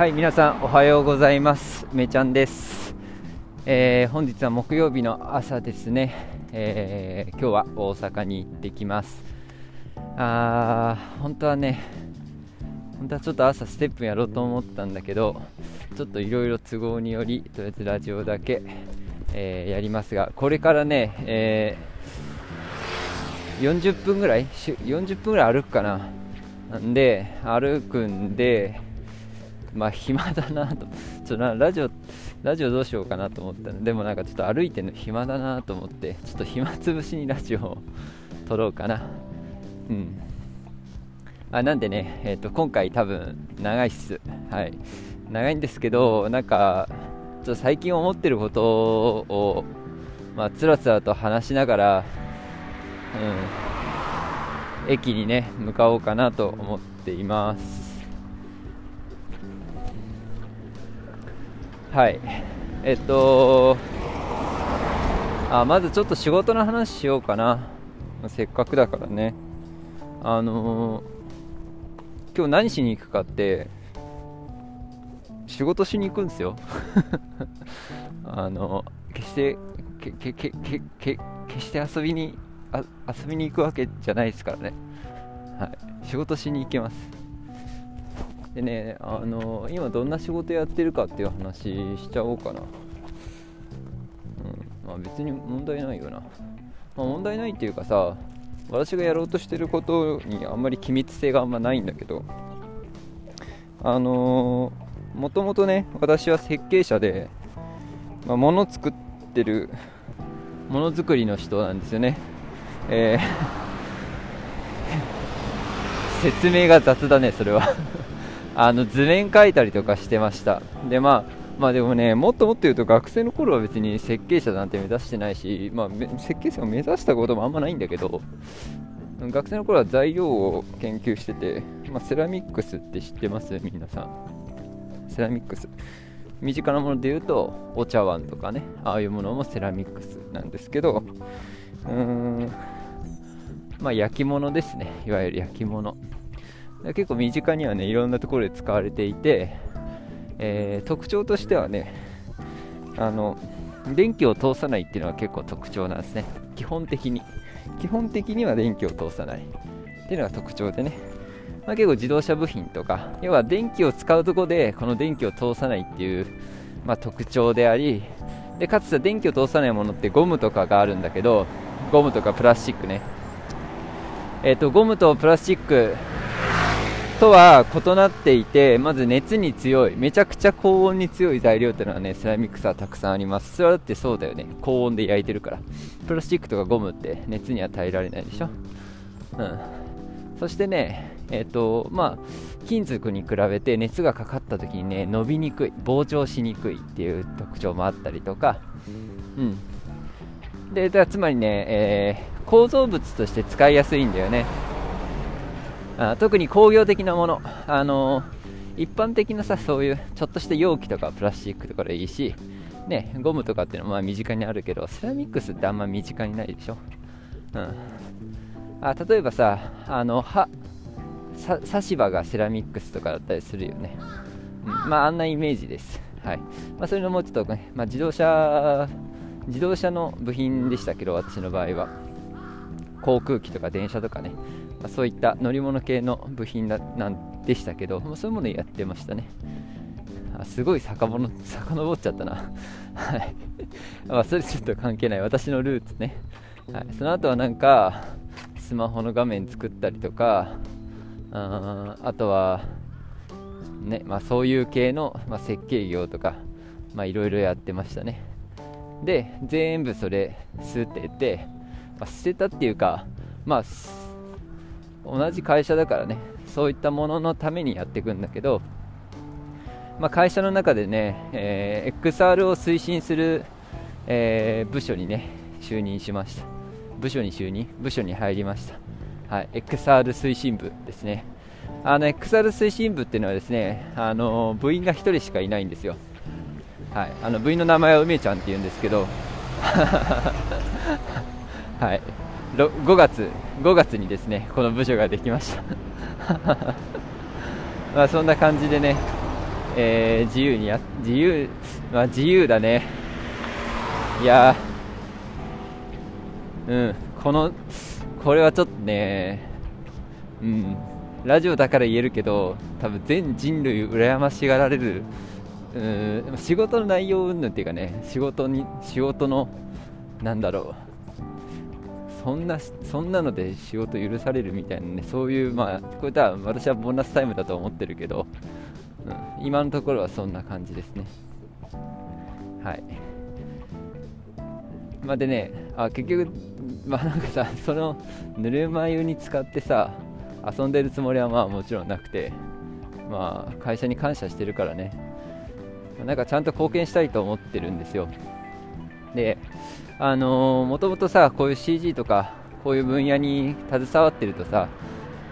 はい皆さんおはようございます。めちゃんです、えー、本日は木曜日の朝ですね、えー、今日は大阪に行ってきます。あー本当はね本当はちょっと朝ステップやろうと思ったんだけどちょっといろいろ都合によりとりあえずラジオだけ、えー、やりますがこれからね、え40分ぐらい？40分ぐらい歩くかな。なんで歩くんでまあ暇だなと。ちょラジオラジオどうしようかなと思ったの。でもなんかちょっと歩いてるの暇だなと思ってちょっと暇つぶしにラジオを撮ろうかな。うん。あなんでね、えーと、今回多分長いっす。はい。長いんですけどなんかちょっと最近思ってることをまあつらつらと話しながらうん。駅にね向かおうかなと思っています。はい。えっとあまずちょっと仕事の話しようかな。せっかくだからね。あのー、今日何しに行くかって仕事しに行くんですよ。あの決してけけけけけ決して遊びにあ遊びに行くわけじゃないですからね。はい。仕事しに行けます。でねあの今どんな仕事やってるかっていう話しちゃおうかな、うんまあ、別に問題ないよな、まあ、問題ないっていうかさ私がやろうとしてることにあんまり機密性があんまないんだけどあのもともとね私は設計者で、まあ、物作ってるものづくりの人なんですよね。えー 説明が雑だねそれは。あの図面描いたりとかしてました。でまあまあでもねもっともっと言うと学生の頃は別に設計者なんて目指してないし、まあ、設計者を目指したこともあんまないんだけど学生の頃は材料を研究してて、まあ、セラミックスって知ってます？皆さん。セラミックス。身近なもので言うとお茶碗とかね。ああいうものもセラミックスなんですけどうーんまあ焼き物ですね。いわゆる焼き物。結構身近にはねいろんなところで使われていて、えー、特徴としてはねあの電気を通さないっていうのは結構特徴なんですね。基本的に。基本的には電気を通さない。っていうのが特徴でね、まあ、結構自動車部品とか要は電気を使うとこでこの電気を通さないっていう、まあ、特徴でありでかつて電気を通さないものってゴムとかがあるんだけどゴムとかプラスチックね。えっ、ー、とゴムとプラスチックとは異なっていて、まず熱に強い、めちゃくちゃ高温に強い材料っていうのはね、セラミックスはたくさんあります。それはだってそうだよね。高温で焼いてるから。プラスチックとかゴムって熱には耐えられないでしょ？うん。そしてね、えっ、ー、と、まあ、金属に比べて熱がかかった時にね、伸びにくい、膨張しにくいっていう特徴もあったりとか、うん。で、だつまりね、えー、構造物として使いやすいんだよね。あ特に工業的なもの、あのー、一般的なさそういうちょっとした容器とかプラスチックとかでいいし、ね、ゴムとかっていうのはまあ身近にあるけどセラミックスってあんま身近にないでしょ、うん、あ例えばさあのは差し歯がセラミックスとかだったりするよね、うん、まああんなイメージです、はい。まあ、そういうのもちょっと、ね、まあ、自動車自動車の部品でしたけど私の場合は。航空機とか電車とかね。まあ、そういった乗り物系の部品なんでしたけど、まあ、そういうものやってましたね。あすごい遡 遡っちゃったな。はい。まあそれちょっと関係ない。私のルーツね、はい、その後はなんかスマホの画面作ったりとかああとはねまあ、そういう系の、まあ、設計業とかいろいろやってましたね。で全部それ捨てて、まあ、捨てたっていうかまあ同じ会社だからね。そういったもののためにやっていくんだけど、まあ、会社の中でね、えー、XR を推進する、えー、部署にね就任しました。部署に就任部署に入りました。はい、XR 推進部ですね。あの XR 推進部っていうのはですねあの部員が1人しかいないんですよ。はい、あの部員の名前は梅ちゃんって言うんですけど。はい。5月5月にですねこの部署ができました。まあそんな感じでねえー、自由にや自由まあ自由だね。いやうんこのこれはちょっとねうん。ラジオだから言えるけど多分全人類羨ましがられる。うん仕事の内容云々っていうかね仕事に仕事のなんだろう。そんなそんなので仕事許されるみたいなねそういうまあこれとは私はボーナスタイムだと思ってるけど、うん、今のところはそんな感じですね。はい。まあでねあ結局まあなんかさそのぬるま湯に使ってさ遊んでるつもりはまあもちろんなくてまあ会社に感謝してるからね。なんかちゃんと貢献したいと思ってるんですよ。であのー、もともとさこういう CG とかこういう分野に携わってるとさ、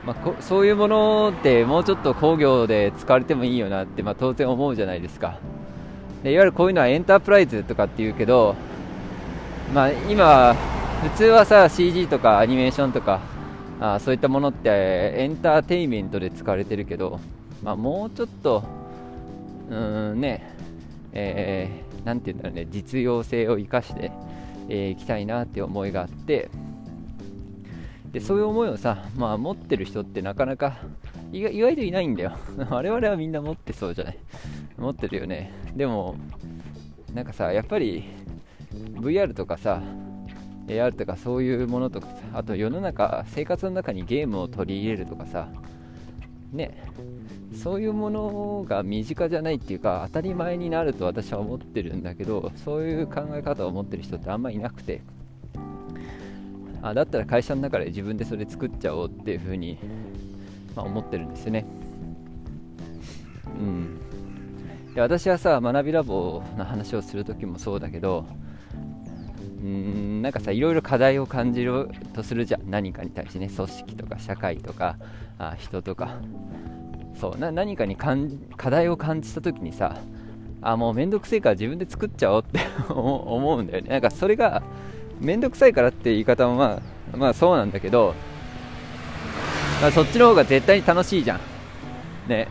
まあ、そういうものってもうちょっと工業で使われてもいいよなって、まあ、当然思うじゃないですか。でいわゆるこういうのはエンタープライズとかっていうけど、まあ、今普通はさ CG とかアニメーションとかあそういったものってエンターテインメントで使われてるけど、まあ、もうちょっとうんねえー、何て言うんだろうね実用性を生かしてえー、きたいなって思いがあって。でそういう思いをさ、まあ、持ってる人ってなかなか意外といないんだよ。我々はみんな持ってそうじゃない。持ってるよね。でもなんかさやっぱり VR とかさ AR とかそういうものとかさあと世の中生活の中にゲームを取り入れるとかさね。そういうものが身近じゃないっていうか当たり前になると私は思ってるんだけどそういう考え方を持ってる人ってあんまりいなくて。あだったら会社の中で自分でそれ作っちゃおうっていうふうに、まあ、思ってるんですよね。うん。で私はさ学びラボの話をする時もそうだけどうんなんかさいろいろ課題を感じるとするじゃん。何かに対してね組織とか社会とかあ人とか。そうな何かにかん課題を感じた時にさあもうめんどくせえから自分で作っちゃおうって 思うんだよね。なんかそれがめんどくさいからって言い方もまあまあそうなんだけど、まあ、そっちの方が絶対に楽しいじゃん。ね。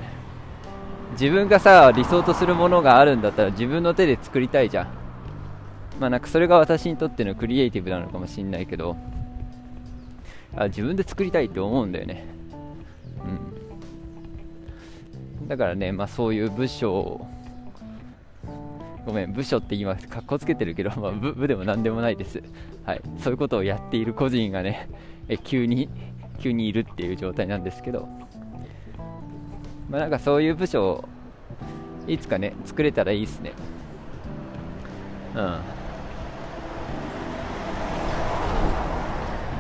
自分がさ理想とするものがあるんだったら自分の手で作りたいじゃん。まあなんかそれが私にとってのクリエイティブなのかもしんないけどあ自分で作りたいって思うんだよね。うん。だからね、まあ、そういう部署ごめん、部署って今、かっこつけてるけど、まあ、部部でも何でもないです、はい、そういうことをやっている個人がね、え急に急にいるっていう状態なんですけど、まあ、なんかそういう部署をいつかね、作れたらいいですね。うん。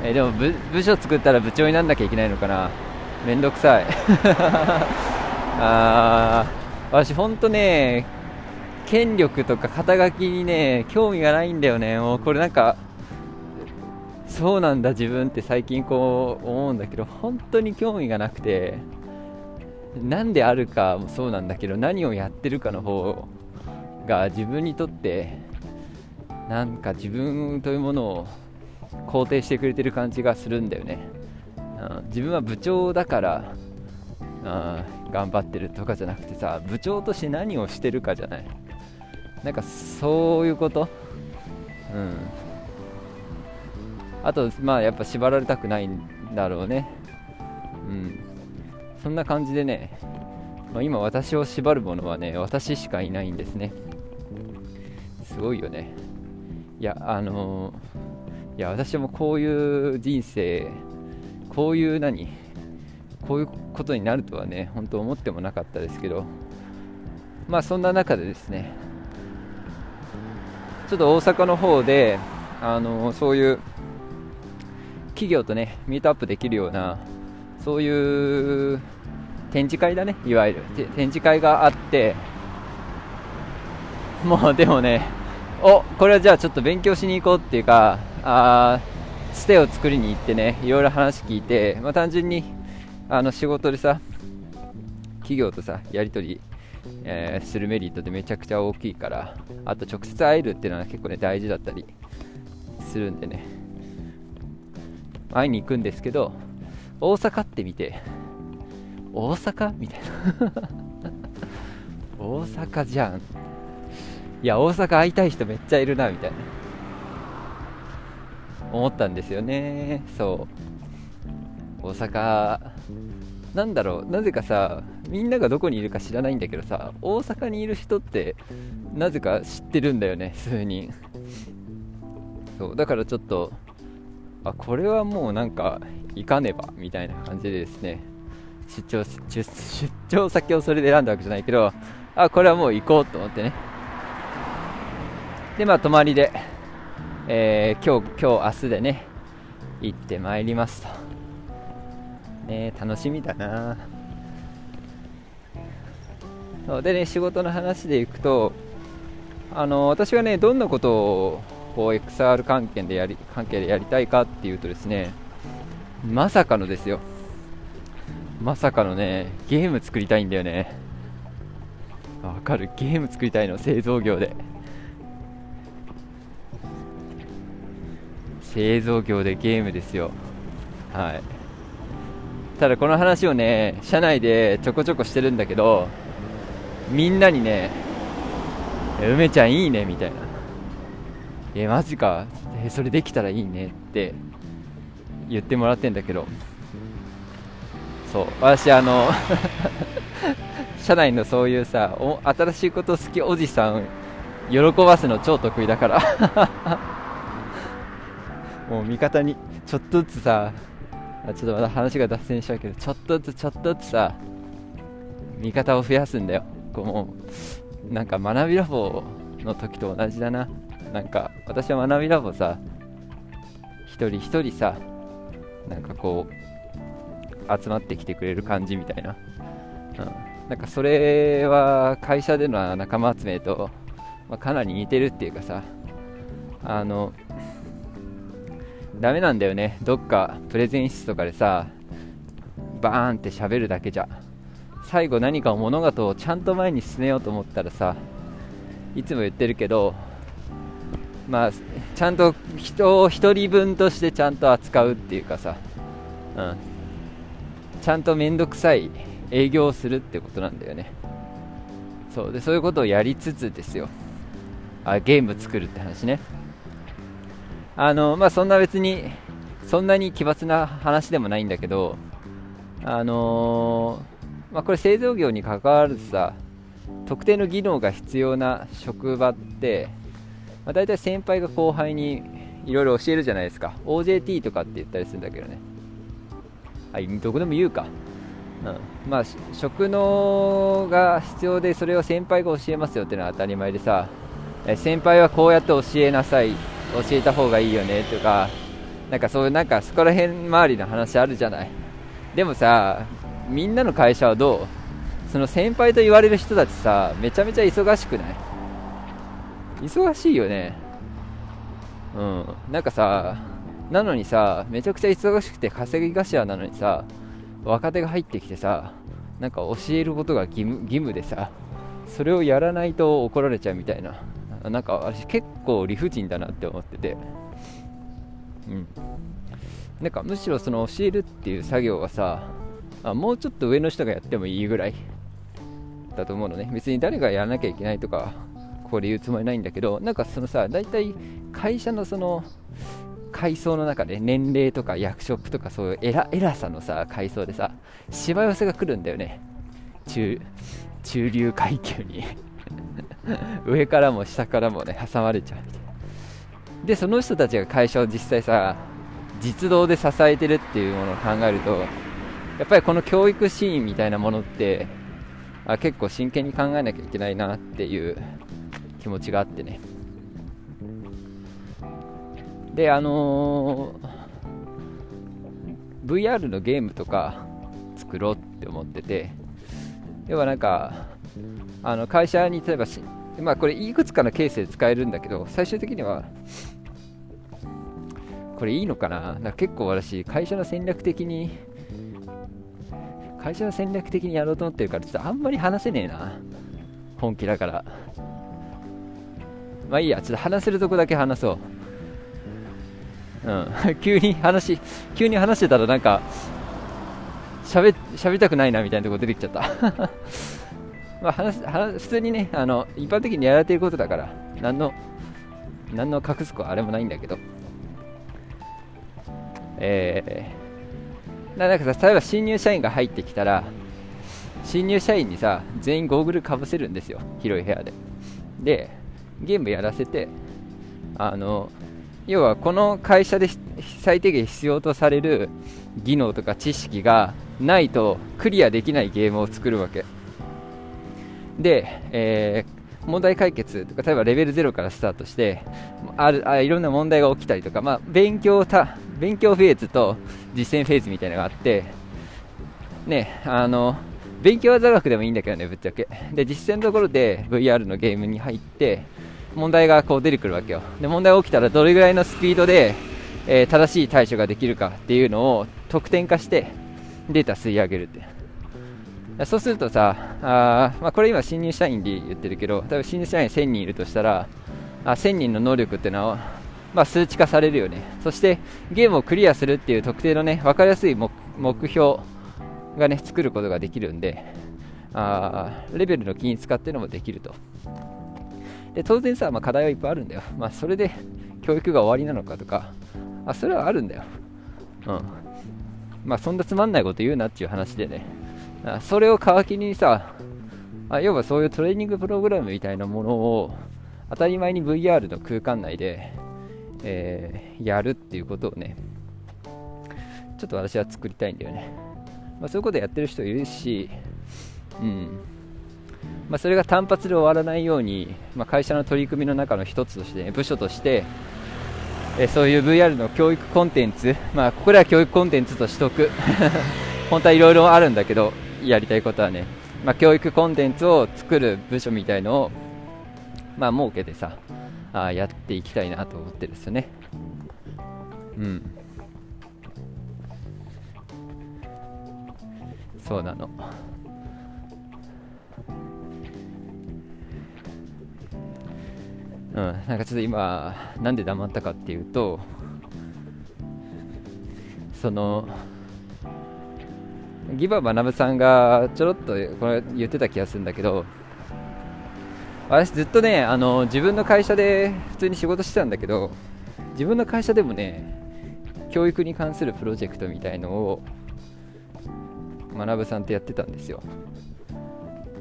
えでも部部署作ったら部長になんなきゃいけないのかな。めんどくさい あー私、ほんとね、権力とか肩書きにね、興味がないんだよね。もうこれなんか、そうなんだ自分って最近こう思うんだけど、本当に興味がなくて、なんであるかもそうなんだけど、何をやってるかの方が自分にとって、なんか自分というものを肯定してくれてる感じがするんだよね。自分は部長だから、頑張ってるとかじゃなくてさ部長として何をしてるかじゃない。なんかそういうこと？うん。あとまあやっぱ縛られたくないんだろうね。うん。そんな感じでね、まあ、今私を縛るものはね私しかいないんですね。すごいよね。いやあのー、いや私もこういう人生こういう何？こういうことになるとはね本当思ってもなかったですけどまあそんな中でですねちょっと大阪の方であのそういう企業とねミートアップできるようなそういう展示会だねいわゆる。展示会があってもうでもねおこれはじゃあちょっと勉強しに行こうっていうかあつてを作りに行ってねいろいろ話聞いて、まあ、単純にあの仕事でさ企業とさやり取り、えー、するメリットってめちゃくちゃ大きいからあと直接会えるっていうのは結構ね大事だったりするんでね。会いに行くんですけど大阪って見て大阪みたいな。大阪じゃん。いや大阪会いたい人めっちゃいるなみたいな。思ったんですよね。そう。大阪なんだろうなぜかさみんながどこにいるか知らないんだけどさ大阪にいる人ってなぜか知ってるんだよね数人。そうだからちょっとあこれはもうなんか行かねばみたいな感じでですね出張出張先をそれで選んだわけじゃないけどあこれはもう行こうと思ってね。でまあ泊まりで、えー、今日今日明日でね行ってまいりますと。ね楽しみだな。そうでね仕事の話でいくとあの私がねどんなことをこう XR 関係でやり関係でやりたいかっていうとですねまさかのですよ。まさかのねゲーム作りたいんだよね。わかる。ゲーム作りたいの製造業で。製造業でゲームですよ。はい。ただこの話をね社内でちょこちょこしてるんだけどみんなにね梅ちゃんいいねみたいなえマジかえそれできたらいいねって言ってもらってんだけど。そう。私あの 社内のそういうさ新しいこと好きおじさん喜ばすの超得意だから。もう味方にちょっとずつさちょっとまだ話が脱線しちゃうけどちょっとずつちょっとずつさ味方を増やすんだよ。こうもうなんか学びラボの時と同じだな。なんか私は学びラボさ一人一人さなんかこう集まってきてくれる感じみたいな、うん、なんかそれは会社での仲間集めと、まあ、かなり似てるっていうかさあのダメなんだよね。どっかプレゼン室とかでさバーンって喋るだけじゃ。最後何か物事をちゃんと前に進めようと思ったらさいつも言ってるけどまあちゃんと人を1人分としてちゃんと扱うっていうかさ、うん、ちゃんと面倒くさい営業をするってことなんだよね。そう。でそういうことをやりつつですよ。あゲーム作るって話ね。あのまあそんな別にそんなに奇抜な話でもないんだけどあのーまあ、これ製造業に関わらずさ特定の技能が必要な職場って、まあ、大体先輩が後輩にいろいろ教えるじゃないですか。OJT とかって言ったりするんだけどね。あどこでも言うか、うん、まあ職能が必要でそれを先輩が教えますよっていうのは当たり前でさ先輩はこうやって教えなさい。教えた方がいいよねとかなんかそういうなんかそこら辺周りの話あるじゃない。でもさみんなの会社はどう？その先輩と言われる人たちさめちゃめちゃ忙しくない？忙しいよね。うん。なんかさなのにさめちゃくちゃ忙しくて稼ぎ頭なのにさ若手が入ってきてさなんか教えることが義務義務でさそれをやらないと怒られちゃうみたいな。なんか私結構理不尽だなって思ってて。うん。なんかむしろその教えるっていう作業はさあもうちょっと上の人がやってもいいぐらいだと思うのね。別に誰がやらなきゃいけないとかここで言うつもりないんだけどなんかそのさ大体会社のその階層の中で年齢とか役職とかそういう偉偉さのさ階層でさしわ寄せが来るんだよね。中中流階級に。上からも下からもね挟まれちゃう。みたいなでその人たちが会社を実際さ実動で支えてるっていうものを考えるとやっぱりこの教育シーンみたいなものってあ結構真剣に考えなきゃいけないなっていう気持ちがあってね。であのー、VR のゲームとか作ろうって思ってて要はなんかあの会社に例えばしまあこれいくつかのケースで使えるんだけど最終的にはこれいいのかな？な結構私会社の戦略的に会社は戦略的にやろうと思ってるから、ちょっとあんまり話せねえな。本気だから。まあいいや、ちょっと話せるとこだけ話そう。うん。急に話、急に話してたらなんか、喋、喋りたくないなみたいなとこ出てきちゃった。まあ話、話普通にねあの一般的にやられてることだから何の何の隠す子はあれもないんだけど。えー、なんかさ例えば新入社員が入ってきたら新入社員にさ全員ゴーグルかぶせるんですよ広い部屋で。でゲームやらせてあの要はこの会社で最低限必要とされる技能とか知識がないとクリアできないゲームを作るわけ。で、えー、問題解決とか例えばレベル0からスタートしてあるあいろんな問題が起きたりとか、まあ、勉強た勉強フェーズと実践フェーズみたいなのがあってねあの勉強は座学でもいいんだけどねぶっちゃけ。で実践のところで VR のゲームに入って問題がこう出てくるわけよ。で問題が起きたらどれぐらいのスピードで、えー、正しい対処ができるかっていうのを得点化してデータ吸い上げるって。そうするとさあ、まあ、これ今新入社員で言ってるけど例えば新入社員1000人いるとしたらあ1000人の能力っていうのは、まあ、数値化されるよね。そしてゲームをクリアするっていう特定のね分かりやすい目標がね作ることができるんであレベルの均一化っていうのもできると。で当然さ、まあ、課題はいっぱいあるんだよ、まあ、それで教育が終わりなのかとかあそれはあるんだよ、うん。まあ、そんなつまんないこと言うなっていう話でね。それを皮切りにさあ要はそういうトレーニングプログラムみたいなものを当たり前に VR の空間内で、えー、やるっていうことをねちょっと私は作りたいんだよね。まあ、そういうことやってる人いるし、うん。まあ、それが単発で終わらないように、まあ、会社の取り組みの中の一つとして、ね、部署として、えそういう VR の教育コンテンツ、まあ、ここでは教育コンテンツとしとく。本当はいろいろあるんだけどやりたいことはね、まあ、教育コンテンツを作る部署みたいのを、まあ、設けてさあやっていきたいなと思ってるんですよね。うん。そうなの。うん。なんかちょっと今なんで黙ったかっていうとそのギバ学さんがちょろっとこれ言ってた気がするんだけど私ずっとねあの自分の会社で普通に仕事してたんだけど自分の会社でもね教育に関するプロジェクトみたいのを学さんとやってたんですよ。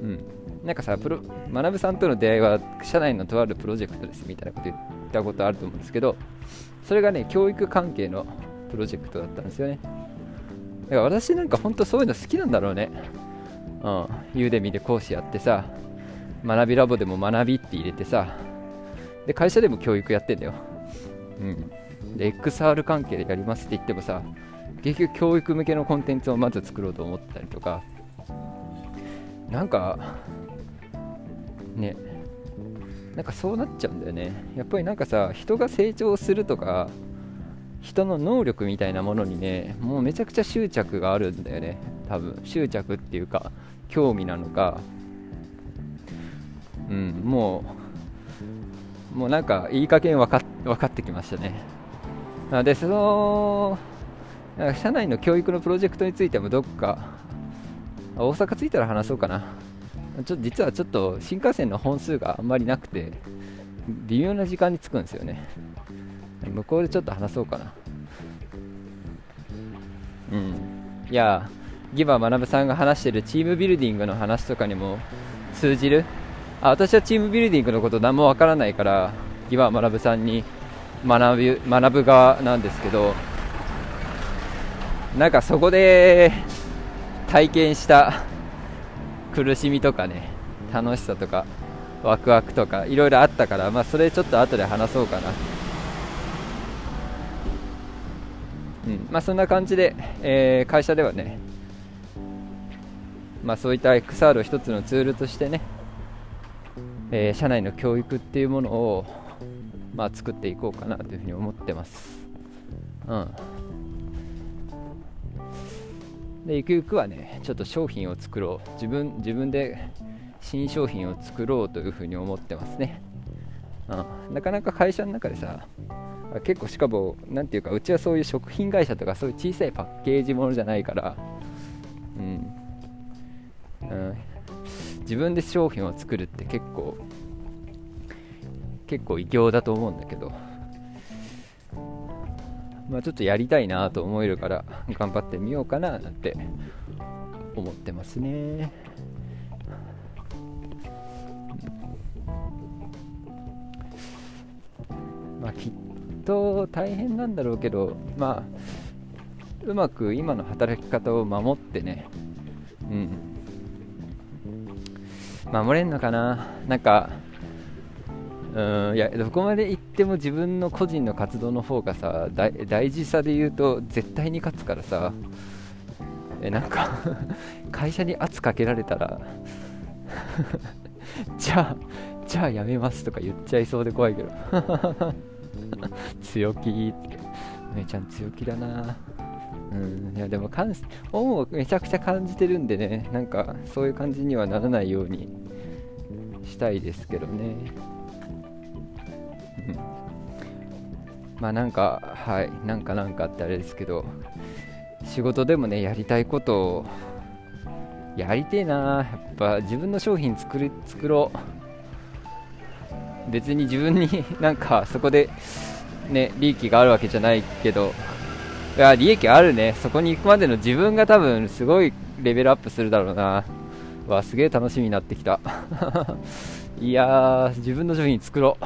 うん、なんかさプロ学さんとの出会いは社内のとあるプロジェクトですみたいなこと言ったことあると思うんですけどそれがね教育関係のプロジェクトだったんですよねだから私なんか本当そういうの好きなんだろうね。うん。ユーデミで講師やってさ学びラボでも学びって入れてさで会社でも教育やってんだよ。うん。で XR 関係でやりますって言ってもさ結局教育向けのコンテンツをまず作ろうと思ったりとか。なんかね。なんかそうなっちゃうんだよね。やっぱりなんかさ人が成長するとか人の能力みたいなものにねもうめちゃくちゃ執着があるんだよね。多分。執着っていうか興味なのか。うんもうもうなんかいい加減分か分かってきましたね。でその社内の教育のプロジェクトについてもどっか大阪着いたら話そうかな。ちょ実はちょっと新幹線の本数があんまりなくて微妙な時間に着くんですよね。向こうでちょっと話そうかな。うん。いやギバ学さんが話してるチームビルディングの話とかにも通じる？あ私はチームビルディングのこと何もわからないからギバ学さんに学ぶ学ぶ側なんですけどなんかそこで体験した苦しみとかね楽しさとかワクワクとかいろいろあったから、まあ、それちょっと後で話そうかな、うん。まあ、そんな感じで、えー、会社ではね、まあ、そういった XR を一つのツールとしてね、えー、社内の教育っていうものを、まあ、作っていこうかなというふうに思ってます。うん。でゆくゆくはねちょっと商品を作ろう。自分自分で新商品を作ろうというふうに思ってますね、うん、なかなか会社の中でさ結構しかも何ていうかうちはそういう食品会社とかそういう小さいパッケージものじゃないからうん、うん、自分で商品を作るって結構結構偉業だと思うんだけどまあちょっとやりたいなと思えるから頑張ってみようかななんて思ってますね。まあきっと大変なんだろうけどまあうまく今の働き方を守ってね。うん。守れんのかな。なんかうんいやどこまで行っても自分の個人の活動の方がさ大事さで言うと絶対に勝つからさ。えなんか会社に圧かけられたら じゃあじゃあやめますとか言っちゃいそうで怖いけど。強気。ってめちゃん強気だな。うん。いやでもかん恩をめちゃくちゃ感じてるんでね。なんかそういう感じにはならないようにしたいですけどね。うん。まあなんかはい。なんかなんかってあれですけど仕事でもねやりたいことをやりてえな。やっぱ自分の商品作る作ろう別に自分になんかそこでね利益があるわけじゃないけどいや利益あるね。そこに行くまでの自分が多分すごいレベルアップするだろうな。わすげえ楽しみになってきた。いやー自分の商品作ろう。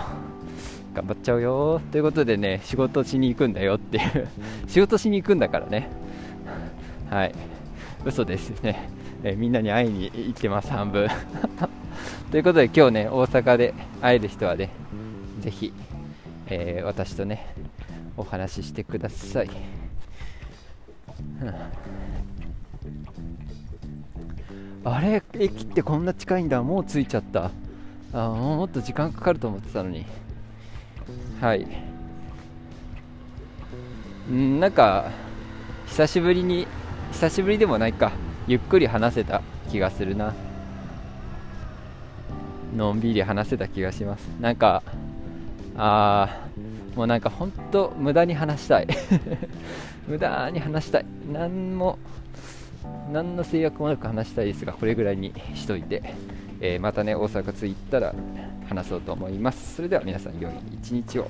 頑張っちゃうよ。ということでね仕事しに行くんだよっていう。仕事しに行くんだからね。はい。嘘ですね、えみんなに会いに行ってます半分ということで今日ね大阪で会える人はねぜひ、えー、私とねお話ししてください、あれ？駅ってこんな近いんだ。もう着いちゃった。あもっと時間かかると思ってたのに。はい。んなんか久しぶりに久しぶりでもないか。ゆっくり話せた気がするな。のんびり話せた気がします。なんかあーもうなんかほんと無駄に話したい。無駄に話したい。何も何の制約もなく話したいですがこれぐらいにしといて、えー、またね大阪着いたら話そうと思います。それでは皆さん良い一日を。